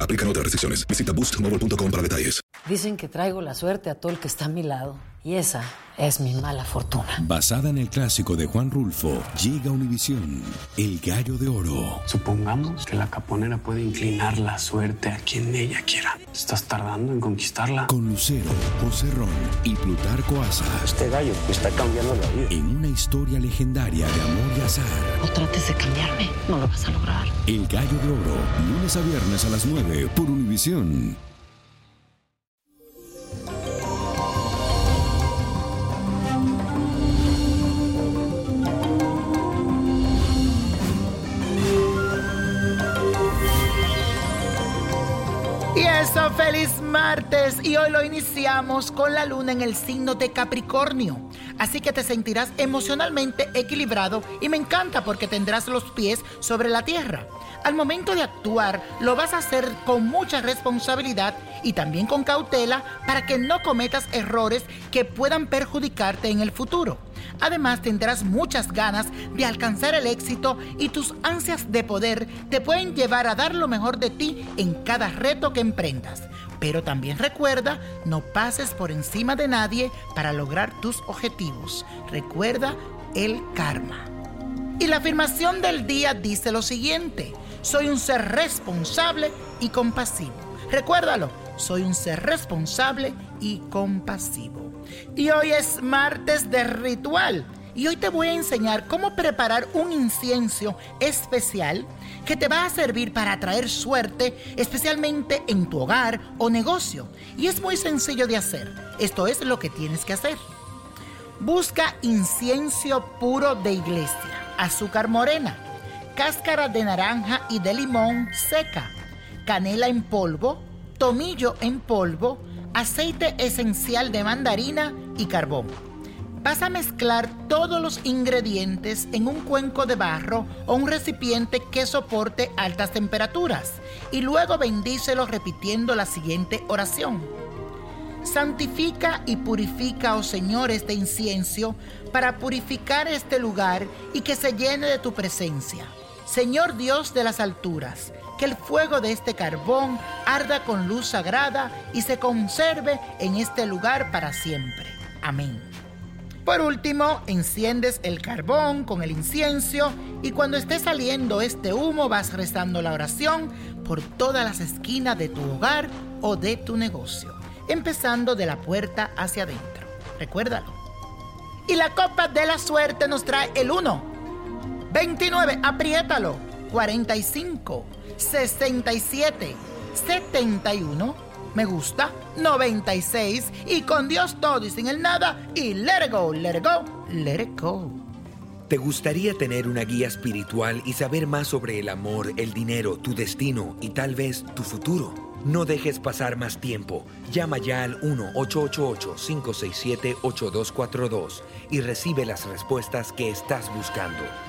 Aplican otras restricciones. Visita boostmobile.com para detalles. Dicen que traigo la suerte a todo el que está a mi lado. Y esa es mi mala fortuna. Basada en el clásico de Juan Rulfo, llega Univisión, El Gallo de Oro. Supongamos que la caponera puede inclinar la suerte a quien ella quiera. ¿Estás tardando en conquistarla? Con Lucero, José Ron y Plutarco Asa. Este gallo está cambiando la vida. En una historia legendaria de amor y azar. No trates de cambiarme, no lo vas a lograr. El Gallo de Oro, lunes a viernes a las 9 por Univisión. Feliz martes. Y hoy lo iniciamos con la luna en el signo de Capricornio. Así que te sentirás emocionalmente equilibrado y me encanta porque tendrás los pies sobre la tierra. Al momento de actuar, lo vas a hacer con mucha responsabilidad y también con cautela para que no cometas errores que puedan perjudicarte en el futuro. Además tendrás muchas ganas de alcanzar el éxito y tus ansias de poder te pueden llevar a dar lo mejor de ti en cada reto que emprendas. Pero también recuerda, no pases por encima de nadie para lograr tus objetivos. Recuerda el karma. Y la afirmación del día dice lo siguiente, soy un ser responsable y compasivo. Recuérdalo, soy un ser responsable y compasivo. Y hoy es martes de ritual. Y hoy te voy a enseñar cómo preparar un incienso especial que te va a servir para atraer suerte, especialmente en tu hogar o negocio. Y es muy sencillo de hacer. Esto es lo que tienes que hacer. Busca incienso puro de iglesia, azúcar morena, cáscara de naranja y de limón seca, canela en polvo, tomillo en polvo, aceite esencial de mandarina y carbón. Vas a mezclar todos los ingredientes en un cuenco de barro o un recipiente que soporte altas temperaturas y luego bendícelo repitiendo la siguiente oración. Santifica y purifica, oh Señor, este incienso para purificar este lugar y que se llene de tu presencia. Señor Dios de las alturas, que el fuego de este carbón arda con luz sagrada y se conserve en este lugar para siempre. Amén. Por último, enciendes el carbón con el incienso y cuando esté saliendo este humo vas rezando la oración por todas las esquinas de tu hogar o de tu negocio, empezando de la puerta hacia adentro. Recuérdalo. Y la copa de la suerte nos trae el 1, 29, apriétalo, 45, 67, 71, me gusta, 96 y con Dios todo y sin el nada y let it go, let it go, let it go. ¿Te gustaría tener una guía espiritual y saber más sobre el amor, el dinero, tu destino y tal vez tu futuro? No dejes pasar más tiempo. Llama ya al 1-888-567-8242 y recibe las respuestas que estás buscando.